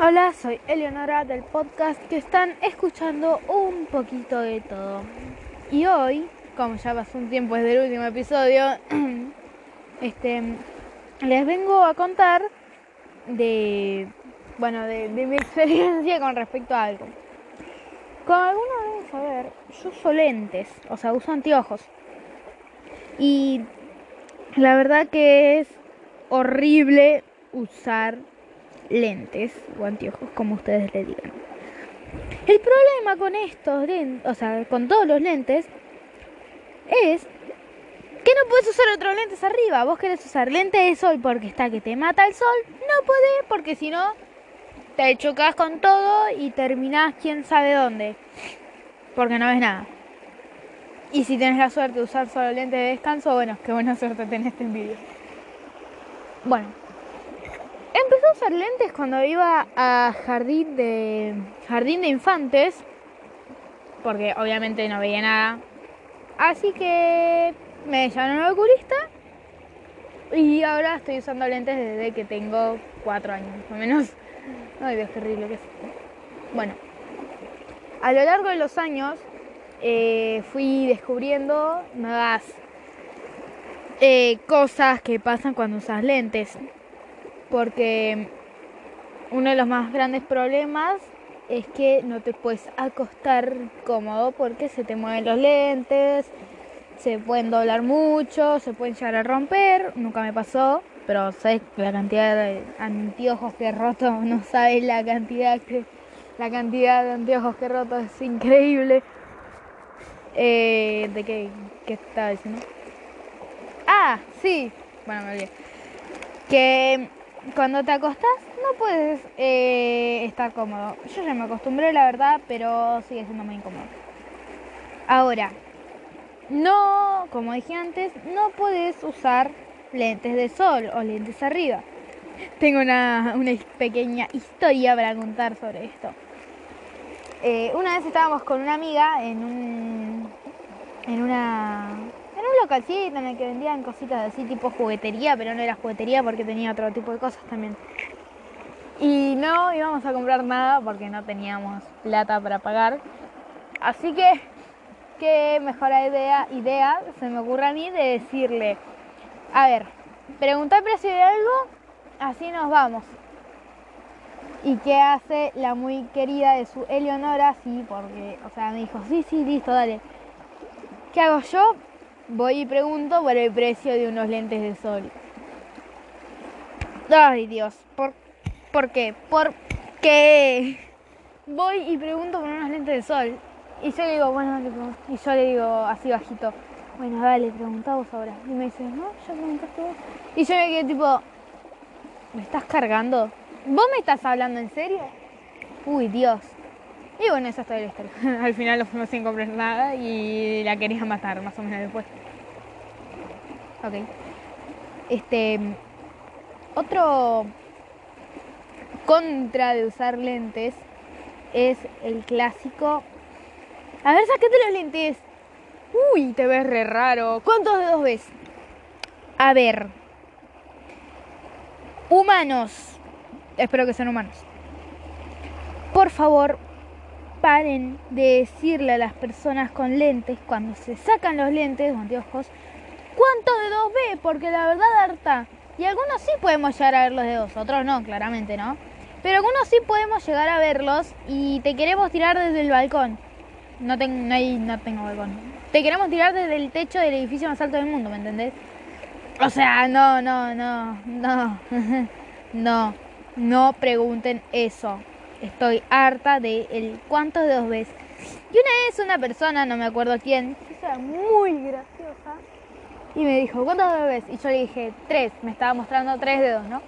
Hola, soy Eleonora del podcast que están escuchando un poquito de todo. Y hoy, como ya pasó un tiempo desde el último episodio, este, les vengo a contar de, bueno, de, de mi experiencia con respecto a algo. Como algunos deben saber, yo uso lentes, o sea, uso anteojos. Y la verdad que es horrible usar lentes o anteojos, como ustedes le digan. El problema con estos lentes, o sea, con todos los lentes, es que no puedes usar otros lentes arriba. Vos querés usar lentes de sol porque está que te mata el sol, no podés porque si no te chocas con todo y terminás quién sabe dónde. Porque no ves nada. Y si tienes la suerte de usar solo lentes de descanso, bueno, qué buena suerte tenés en vídeo. Bueno, empecé a usar lentes cuando iba a jardín de jardín de infantes, porque obviamente no veía nada. Así que me llamaron al oculista y ahora estoy usando lentes desde que tengo cuatro años, más o menos. Ay, Dios, qué horrible que es. Bueno, a lo largo de los años eh, fui descubriendo nuevas eh, cosas que pasan cuando usas lentes. Porque uno de los más grandes problemas es que no te puedes acostar cómodo porque se te mueven los lentes, se pueden doblar mucho, se pueden llegar a romper. Nunca me pasó, pero sabes la cantidad de anteojos que he roto, no sabes la cantidad que la cantidad de anteojos que he roto es increíble. Eh, ¿De qué, qué estaba diciendo? Ah, sí. Bueno, me olvidé. Que cuando te acostás no puedes eh, estar cómodo. Yo ya me acostumbré, la verdad, pero sigue siendo muy incómodo. Ahora, no, como dije antes, no puedes usar lentes de sol o lentes arriba. Tengo una, pequeña historia para contar sobre esto. Eh, una vez estábamos con una amiga en un en una localcito en el que vendían cositas así tipo juguetería, pero no era juguetería porque tenía otro tipo de cosas también. Y no íbamos a comprar nada porque no teníamos plata para pagar. Así que qué mejor idea, idea se me ocurre a mí de decirle, a ver, pregunta el precio de algo, así nos vamos. ¿Y qué hace la muy querida de su Eleonora? Sí, porque, o sea, me dijo, sí, sí, listo, dale. ¿Qué hago yo? Voy y pregunto por el precio de unos lentes de sol. Ay, Dios, ¿por, ¿por qué? ¿Por qué? Voy y pregunto por unos lentes de sol. Y yo le digo, bueno, dale, y yo le digo así bajito, bueno, dale, pregunta vos ahora. Y me dice, no, ya preguntaste vos. Y yo me quedé tipo, ¿me estás cargando? ¿Vos me estás hablando en serio? Uy, Dios. Y bueno, esa es toda la historia. Al final lo fuimos sin comprar nada y la quería matar, más o menos después. Ok. Este. Otro contra de usar lentes es el clásico. A ver, sáquete los lentes. Uy, te ves re raro. ¿Cuántos dedos ves? A ver. Humanos. Espero que sean humanos. Por favor, paren de decirle a las personas con lentes cuando se sacan los lentes o anteojos cuántos dedos ve, porque la verdad harta. Y algunos sí podemos llegar a ver los dedos, otros no, claramente no. Pero algunos sí podemos llegar a verlos y te queremos tirar desde el balcón. No, no, hay, no tengo balcón. Te queremos tirar desde el techo del edificio más alto del mundo, ¿me entendés? O sea, no, no, no, no. no, no pregunten eso. Estoy harta de el cuántos dedos ves. Y una vez una persona, no me acuerdo quién, muy graciosa, y me dijo, ¿cuántos ves? Y yo le dije, tres. Me estaba mostrando tres dedos, ¿no?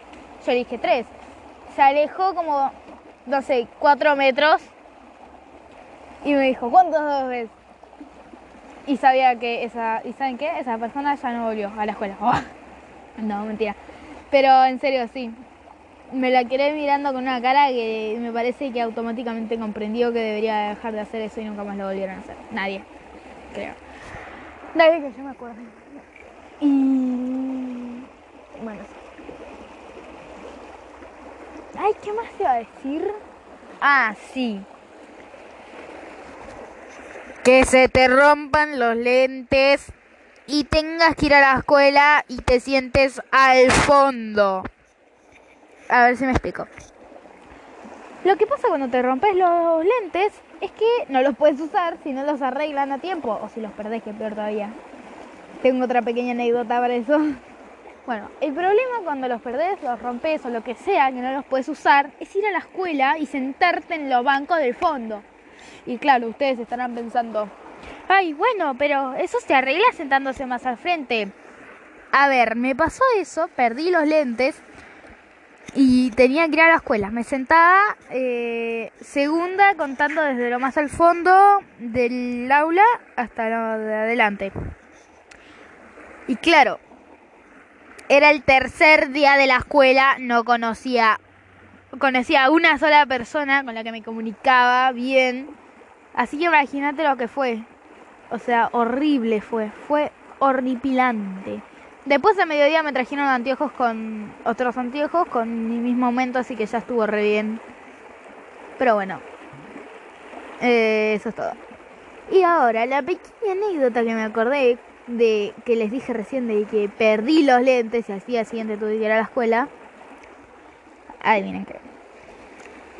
Yo le dije, tres. Se alejó como, no sé, cuatro metros. Y me dijo, ¿cuántos ves? Y sabía que esa, ¿y saben qué? Esa persona ya no volvió a la escuela. No, mentira. Pero en serio, sí. Me la quedé mirando con una cara que me parece que automáticamente comprendió que debería dejar de hacer eso y nunca más lo volvieron a hacer. Nadie, creo. Nadie que yo me acuerde. Y bueno, Ay, ¿qué más te iba a decir? Ah, sí. Que se te rompan los lentes y tengas que ir a la escuela y te sientes al fondo. A ver si me explico. Lo que pasa cuando te rompes los lentes es que no los puedes usar si no los arreglan a tiempo o si los perdés, que peor todavía. Tengo otra pequeña anécdota para eso. Bueno, el problema cuando los perdés, los rompes o lo que sea que no los puedes usar es ir a la escuela y sentarte en los bancos del fondo. Y claro, ustedes estarán pensando, ay, bueno, pero eso se arregla sentándose más al frente. A ver, me pasó eso, perdí los lentes y tenía que ir a la escuela. Me sentaba eh, segunda contando desde lo más al fondo del aula hasta lo de adelante. Y claro, era el tercer día de la escuela, no conocía, conocía a una sola persona con la que me comunicaba bien. Así que imagínate lo que fue. O sea, horrible fue, fue horripilante. Después a mediodía me trajeron anteojos con otros anteojos con mi mismo aumento, así que ya estuvo re bien. Pero bueno, eh, eso es todo. Y ahora, la pequeña anécdota que me acordé de que les dije recién de que perdí los lentes y al día siguiente tuve que ir a la escuela. Adivinen qué.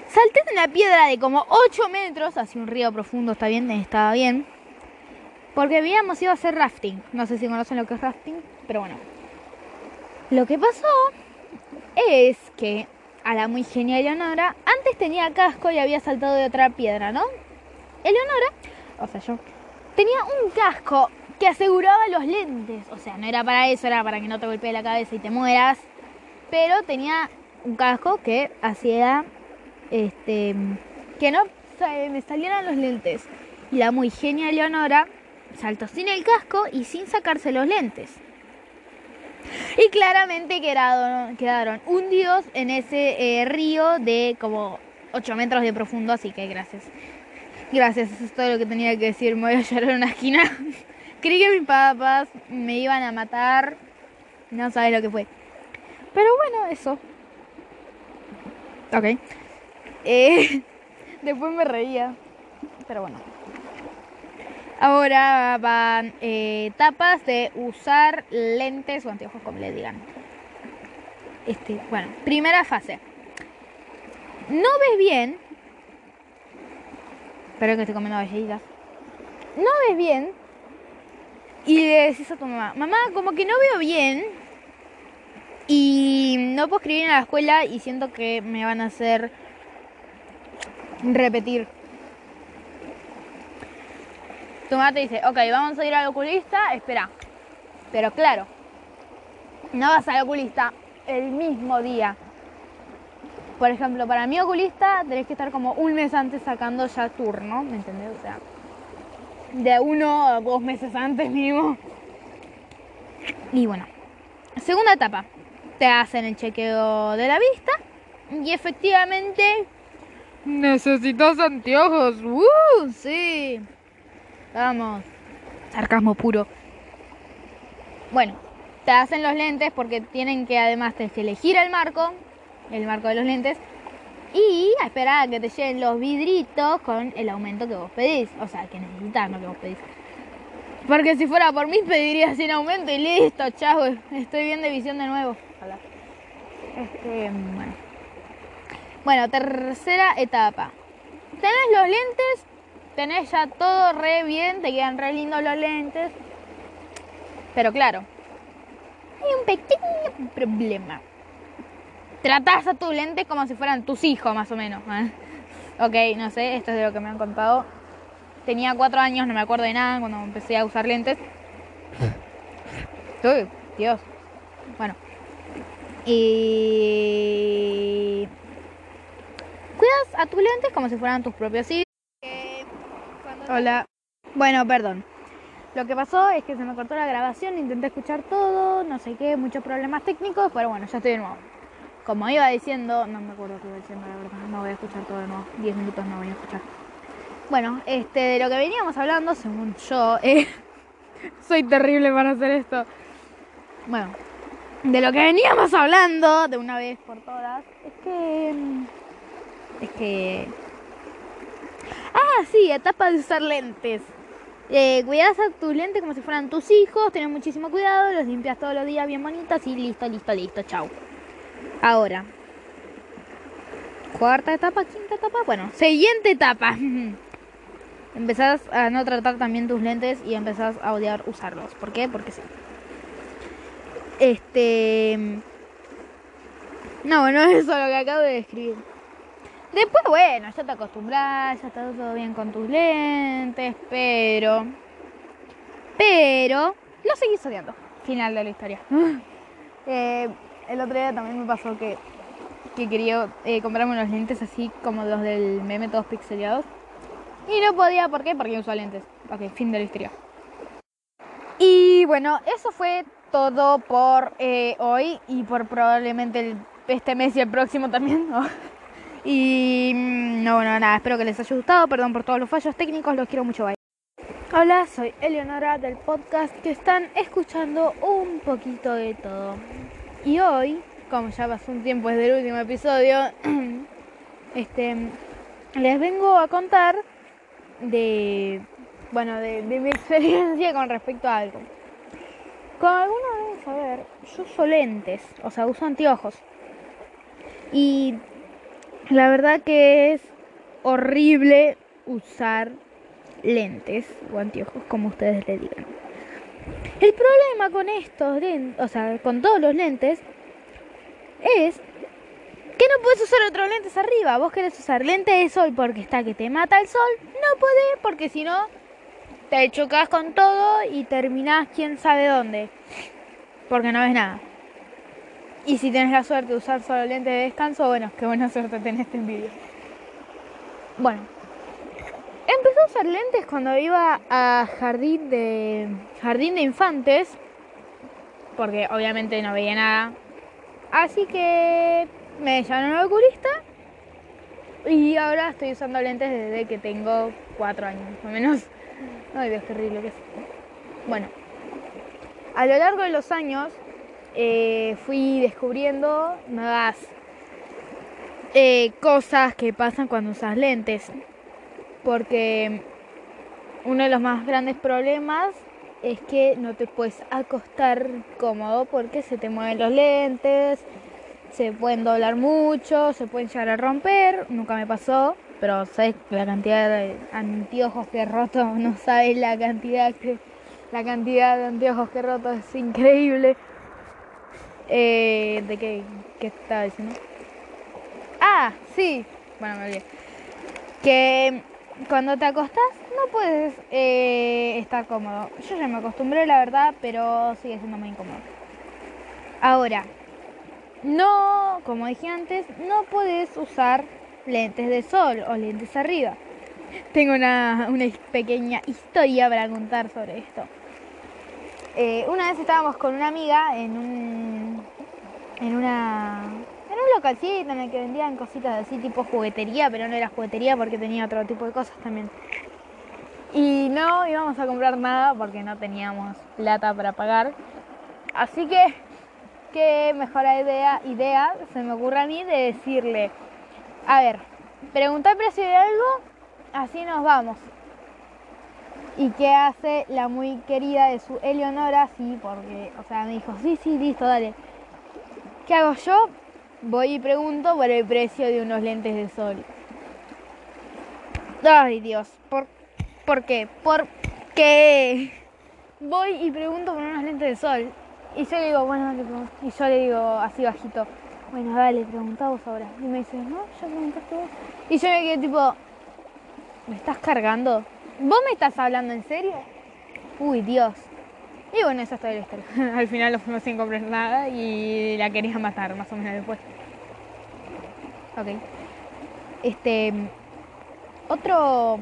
Salté de una piedra de como 8 metros hacia un río profundo, está bien, estaba bien. Porque habíamos ido a hacer rafting. No sé si conocen lo que es rafting, pero bueno. Lo que pasó es que a la muy genial Eleonora, antes tenía casco y había saltado de otra piedra, ¿no? Eleonora, o sea yo, tenía un casco que aseguraba los lentes. O sea, no era para eso, era para que no te golpee la cabeza y te mueras. Pero tenía un casco que hacía este que no me salieran los lentes. Y la muy genia Leonora saltó sin el casco y sin sacarse los lentes. Y claramente quedaron, quedaron hundidos en ese eh, río de como 8 metros de profundo, así que gracias. Gracias, eso es todo lo que tenía que decir. Me voy a llorar en una esquina. Creí que mis papás me iban a matar. No sabes lo que fue. Pero bueno, eso. Ok. Eh, después me reía. Pero bueno. Ahora van eh, etapas de usar lentes o anteojos, como le digan. Este, bueno, primera fase. No ves bien. Espero que esté comiendo galletitas. No ves bien. Y le decís a tu mamá, mamá, como que no veo bien. Y no puedo escribir en la escuela y siento que me van a hacer repetir tu mamá te dice, ok, vamos a ir al oculista, espera. Pero claro, no vas al oculista el mismo día. Por ejemplo, para mi oculista tenés que estar como un mes antes sacando ya turno, ¿me entendés? O sea, de uno a dos meses antes mínimo. Y bueno, segunda etapa, te hacen el chequeo de la vista y efectivamente necesitas anteojos. ¡Uh! Sí. Vamos. Sarcasmo puro. Bueno, te hacen los lentes porque tienen que además que elegir el marco, el marco de los lentes, y a esperar a que te lleguen los vidritos con el aumento que vos pedís. O sea, que necesitas, no que vos pedís. Porque si fuera por mí pediría sin aumento y listo, chao, estoy bien de visión de nuevo. Este, bueno. Bueno, tercera etapa. Tenés los lentes tenés ya todo re bien, te quedan re lindos los lentes. Pero claro, hay un pequeño problema. Tratás a tus lentes como si fueran tus hijos, más o menos. ¿eh? Ok, no sé, esto es de lo que me han contado. Tenía cuatro años, no me acuerdo de nada cuando empecé a usar lentes. Uy, Dios. Bueno. Y... Cuidas a tus lentes como si fueran tus propios hijos. Hola. Bueno, perdón. Lo que pasó es que se me cortó la grabación, intenté escuchar todo, no sé qué, muchos problemas técnicos, pero bueno, ya estoy de nuevo. Como iba diciendo, no me acuerdo qué iba diciendo, la verdad, no voy a escuchar todo de nuevo, 10 minutos no voy a escuchar. Bueno, este, de lo que veníamos hablando, según yo, eh, soy terrible para hacer esto. Bueno, de lo que veníamos hablando de una vez por todas, es que... Es que... Ah, sí, etapa de usar lentes. Eh, cuidas a tus lentes como si fueran tus hijos, tenés muchísimo cuidado, los limpias todos los días bien bonitos y listo, listo, listo, chau. Ahora, cuarta etapa, quinta etapa, bueno, siguiente etapa. empezás a no tratar también tus lentes y empezás a odiar usarlos. ¿Por qué? Porque sí. Este... No, eso es lo que acabo de describir. Después, bueno, ya te acostumbras, ya está todo bien con tus lentes, pero... Pero... Lo seguís odiando. Final de la historia. Eh, el otro día también me pasó que, que quería eh, comprarme unos lentes así como los del meme todos pixelados. Y no podía, ¿por qué? Porque uso lentes. Ok, fin de la historia. Y bueno, eso fue todo por eh, hoy y por probablemente este mes y el próximo también. Y mm, no, bueno, nada, espero que les haya gustado. Perdón por todos los fallos técnicos, los quiero mucho. Bye. Hola, soy Eleonora del podcast que están escuchando un poquito de todo. Y hoy, como ya pasó un tiempo desde el último episodio, este, les vengo a contar de, bueno, de, mi experiencia con respecto a algo. Como algunos deben saber, yo uso lentes, o sea, uso anteojos. Y la verdad que es horrible usar lentes o anteojos, como ustedes le digan. El problema con estos lentes, o sea, con todos los lentes, es que no puedes usar otros lentes arriba. Vos querés usar lentes de sol porque está que te mata el sol. No podés porque si no te chocas con todo y terminás quién sabe dónde. Porque no ves nada. Y si tienes la suerte de usar solo lentes de descanso, bueno, qué buena suerte tenés este vídeo. Bueno, empecé a usar lentes cuando iba a jardín de jardín de infantes, porque obviamente no veía nada. Así que me llamaron al oculista y ahora estoy usando lentes desde que tengo cuatro años, o menos. Ay Dios, qué horrible que es. Bueno, a lo largo de los años eh, fui descubriendo nuevas eh, cosas que pasan cuando usas lentes. Porque uno de los más grandes problemas es que no te puedes acostar cómodo porque se te mueven los lentes, se pueden doblar mucho, se pueden llegar a romper. Nunca me pasó, pero sabes la cantidad de anteojos que he roto, no sabes la cantidad que la cantidad de anteojos que he roto es increíble. Eh, ¿De qué, qué estaba diciendo? Ah, sí. Bueno, me olvidé. Que cuando te acostás no puedes eh, estar cómodo. Yo ya me acostumbré, la verdad, pero sigue siendo muy incómodo. Ahora, no, como dije antes, no puedes usar lentes de sol o lentes arriba. Tengo una, una pequeña historia para contar sobre esto. Eh, una vez estábamos con una amiga en un en una en un localcito en el que vendían cositas así tipo juguetería, pero no era juguetería porque tenía otro tipo de cosas también. Y no íbamos a comprar nada porque no teníamos plata para pagar. Así que qué mejor idea, idea se me ocurre a mí de decirle, a ver, preguntar precio de algo, así nos vamos. ¿Y qué hace la muy querida de su Eleonora? Sí, porque, o sea, me dijo, sí, sí, listo, dale. ¿Qué hago yo? Voy y pregunto por el precio de unos lentes de sol. Ay, Dios, ¿por, ¿por qué? Porque voy y pregunto por unos lentes de sol. Y yo le digo, bueno, dale, y yo le digo así bajito, bueno, dale, pregunta vos ahora. Y me dice, no, ya preguntaste vos. Y yo me quedé tipo, ¿me estás cargando? ¿Vos me estás hablando en serio? Uy, Dios. Y bueno, esa es toda la historia. Al final lo fuimos sin comprar nada y la quería matar más o menos después. Ok. Este. Otro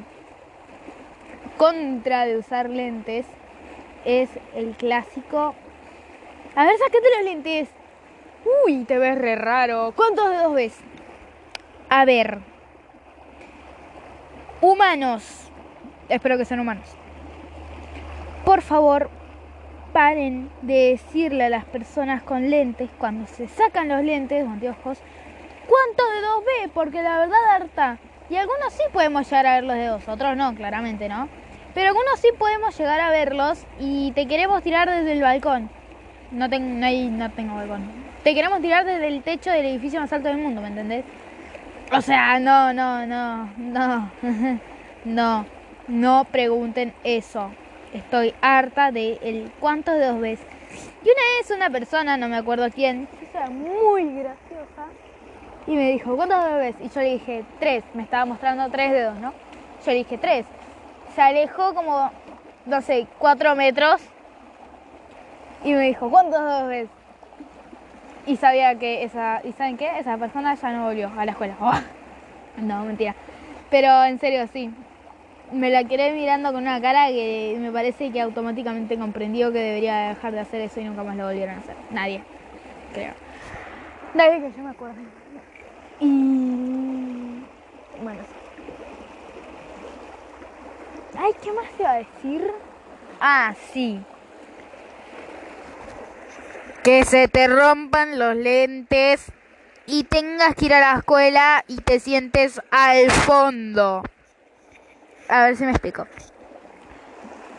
contra de usar lentes es el clásico. A ver, sáquete los lentes. Uy, te ves re raro. ¿Cuántos dedos ves? A ver. Humanos espero que sean humanos. Por favor, paren de decirle a las personas con lentes, cuando se sacan los lentes anteojos, cuánto dedos ve, porque la verdad harta. Y algunos sí podemos llegar a ver los dedos, otros no, claramente, ¿no? Pero algunos sí podemos llegar a verlos y te queremos tirar desde el balcón. No, no, hay, no tengo balcón. Te queremos tirar desde el techo del edificio más alto del mundo, ¿me entendés? O sea, no, no, no, no. no, no pregunten eso. Estoy harta de el cuántos dedos ves. Y una vez una persona, no me acuerdo quién, era muy graciosa, y me dijo, ¿cuántos ves? Y yo le dije, tres. Me estaba mostrando tres dedos, ¿no? Yo le dije, tres. Se alejó como, no sé, cuatro metros. Y me dijo, ¿cuántos ves? Y sabía que esa, ¿y saben qué? Esa persona ya no volvió a la escuela. No, mentira. Pero en serio, sí. Me la quedé mirando con una cara que me parece que automáticamente comprendió que debería dejar de hacer eso y nunca más lo volvieron a hacer. Nadie, creo. Nadie que yo me acuerde. Y bueno. Ay, ¿qué más te iba a decir? Ah, sí. Que se te rompan los lentes y tengas que ir a la escuela y te sientes al fondo. A ver si me explico.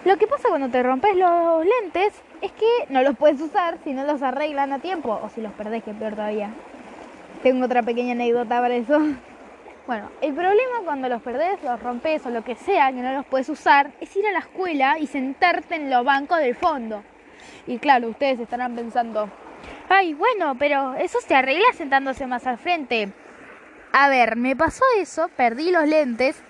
Lo que pasa cuando te rompes los lentes es que no los puedes usar si no los arreglan a tiempo o si los perdés, que peor todavía. Tengo otra pequeña anécdota para eso. Bueno, el problema cuando los perdés, los rompes o lo que sea que no los puedes usar es ir a la escuela y sentarte en los bancos del fondo. Y claro, ustedes estarán pensando, ay, bueno, pero eso se arregla sentándose más al frente. A ver, me pasó eso, perdí los lentes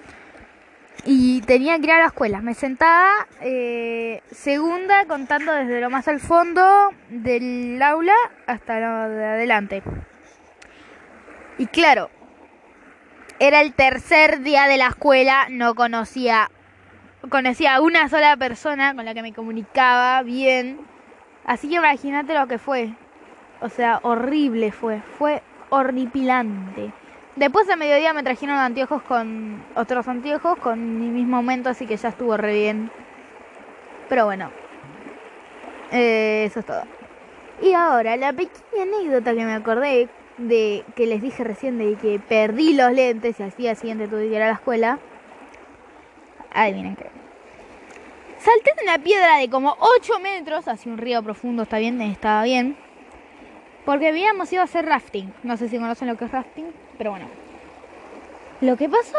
y tenía que ir a la escuela. Me sentaba eh, segunda contando desde lo más al fondo del aula hasta lo de adelante. Y claro, era el tercer día de la escuela, no conocía conocía a una sola persona con la que me comunicaba bien Así que imagínate lo que fue. O sea, horrible fue. Fue horripilante. Después a mediodía me trajeron anteojos con otros anteojos con mi mismo aumento, así que ya estuvo re bien. Pero bueno, eh, eso es todo. Y ahora, la pequeña anécdota que me acordé de que les dije recién de que perdí los lentes y al día siguiente tuve que ir a la escuela. Adivinen qué. Salté de una piedra de como 8 metros hacia un río profundo, está bien, estaba bien. Porque habíamos ido a hacer rafting. No sé si conocen lo que es rafting, pero bueno. Lo que pasó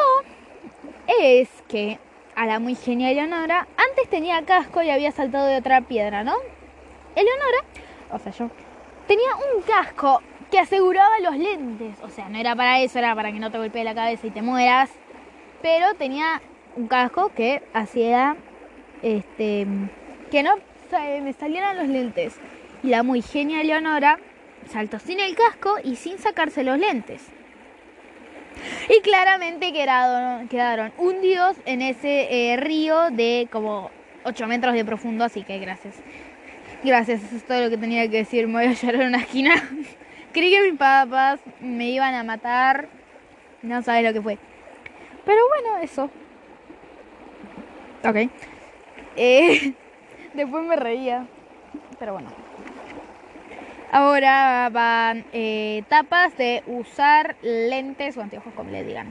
es que a la muy genial Eleonora, antes tenía casco y había saltado de otra piedra, ¿no? Eleonora, o sea yo, tenía un casco que aseguraba los lentes. O sea, no era para eso, era para que no te golpee la cabeza y te mueras. Pero tenía un casco que hacía este, que no me salieran los lentes. Y la muy genial Leonora saltó sin el casco y sin sacarse los lentes. Y claramente quedaron, quedaron hundidos en ese eh, río de como 8 metros de profundo, así que gracias. Gracias, eso es todo lo que tenía que decir. Me voy a llorar en una esquina. Creí que mis papás me iban a matar. No sabes lo que fue. Pero bueno, eso. Ok. Eh, después me reía. Pero bueno. Ahora van eh, etapas de usar lentes o anteojos, como le digan.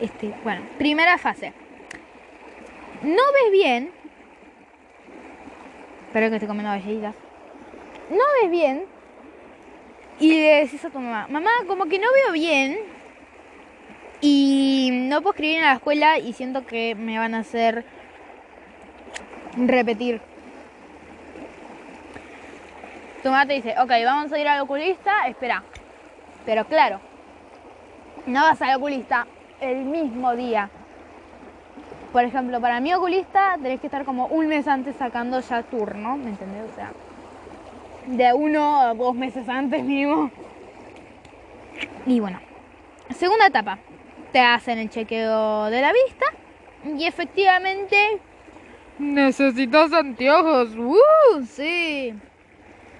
Este, bueno, primera fase. No ves bien. Espero que esté comiendo galletitas. No ves bien. Y le decís a tu mamá, mamá, como que no veo bien. Y no puedo escribir en la escuela y siento que me van a hacer repetir. Tu mamá te dice, ok, vamos a ir al oculista, espera. Pero claro, no vas al oculista el mismo día. Por ejemplo, para mi oculista tenés que estar como un mes antes sacando ya turno, ¿me entendés? O sea, de uno a dos meses antes mínimo. Y bueno, segunda etapa, te hacen el chequeo de la vista y efectivamente Necesitas anteojos. ¡Uh! Sí.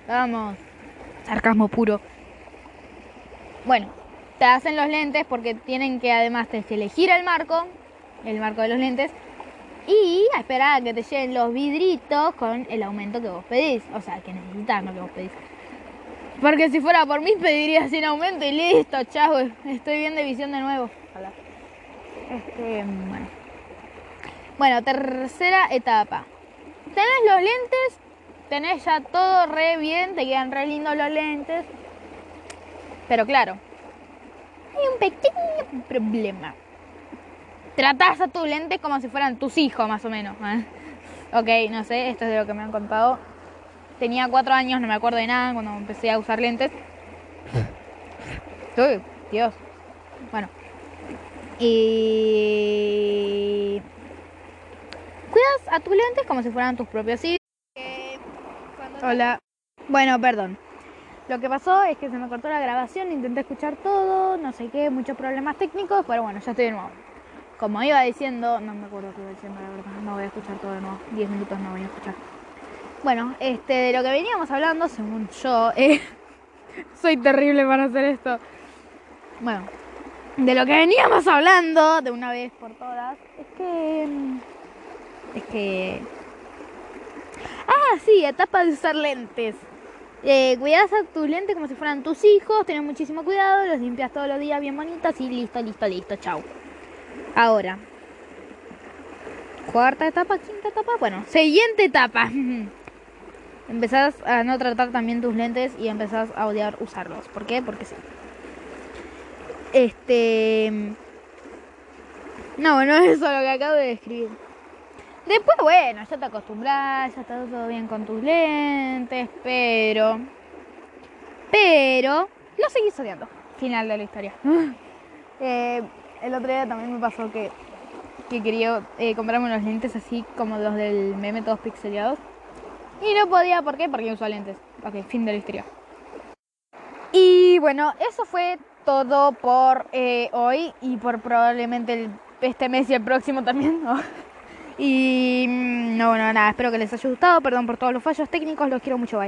Vamos. Sarcasmo puro. Bueno, te hacen los lentes porque tienen que además te elegir el marco, el marco de los lentes, y a esperar a que te lleguen los vidritos con el aumento que vos pedís. O sea, que necesitas lo que vos pedís. Porque si fuera por mí pediría sin aumento y listo, chao, estoy bien de visión de nuevo. Ojalá. Este, bueno. Bueno, tercera etapa. Tenés los lentes, tenés ya todo re bien, te quedan re lindos los lentes. Pero claro, hay un pequeño problema. Tratás a tus lentes como si fueran tus hijos, más o menos. ¿eh? Ok, no sé, esto es de lo que me han contado. Tenía cuatro años, no me acuerdo de nada cuando empecé a usar lentes. Uy, Dios. Bueno. Y... Cuidas a tus lentes como si fueran tus propios hijos. Hola. Bueno, perdón. Lo que pasó es que se me cortó la grabación, intenté escuchar todo, no sé qué, muchos problemas técnicos, pero bueno, ya estoy de nuevo. Como iba diciendo, no me acuerdo qué iba diciendo, la verdad, no voy a escuchar todo de nuevo, 10 minutos no voy a escuchar. Bueno, este, de lo que veníamos hablando, según yo, eh, soy terrible para hacer esto. Bueno, de lo que veníamos hablando, de una vez por todas, es que... Es que... Ah, sí, etapa de usar lentes. Eh, cuidas a tus lentes como si fueran tus hijos, tenés muchísimo cuidado, los limpias todos los días bien bonitos y listo, listo, listo, chau. Ahora, cuarta etapa, quinta etapa, bueno, siguiente etapa. empezás a no tratar también tus lentes y empezás a odiar usarlos. ¿Por qué? Porque sí. Este... No, eso es lo que acabo de describir. Después, bueno, ya te acostumbras, ya está todo bien con tus lentes, pero... Pero... Lo seguís odiando. Final de la historia. eh, el otro día también me pasó que, que quería eh, comprarme unos lentes así como los del meme todos pixelados. Y no podía, ¿por qué? Porque uso lentes. Ok, fin de la historia. Y bueno, eso fue todo por eh, hoy y por probablemente este mes y el próximo también. Y mm, no, bueno, nada, espero que les haya gustado. Perdón por todos los fallos técnicos, los quiero mucho. Bye.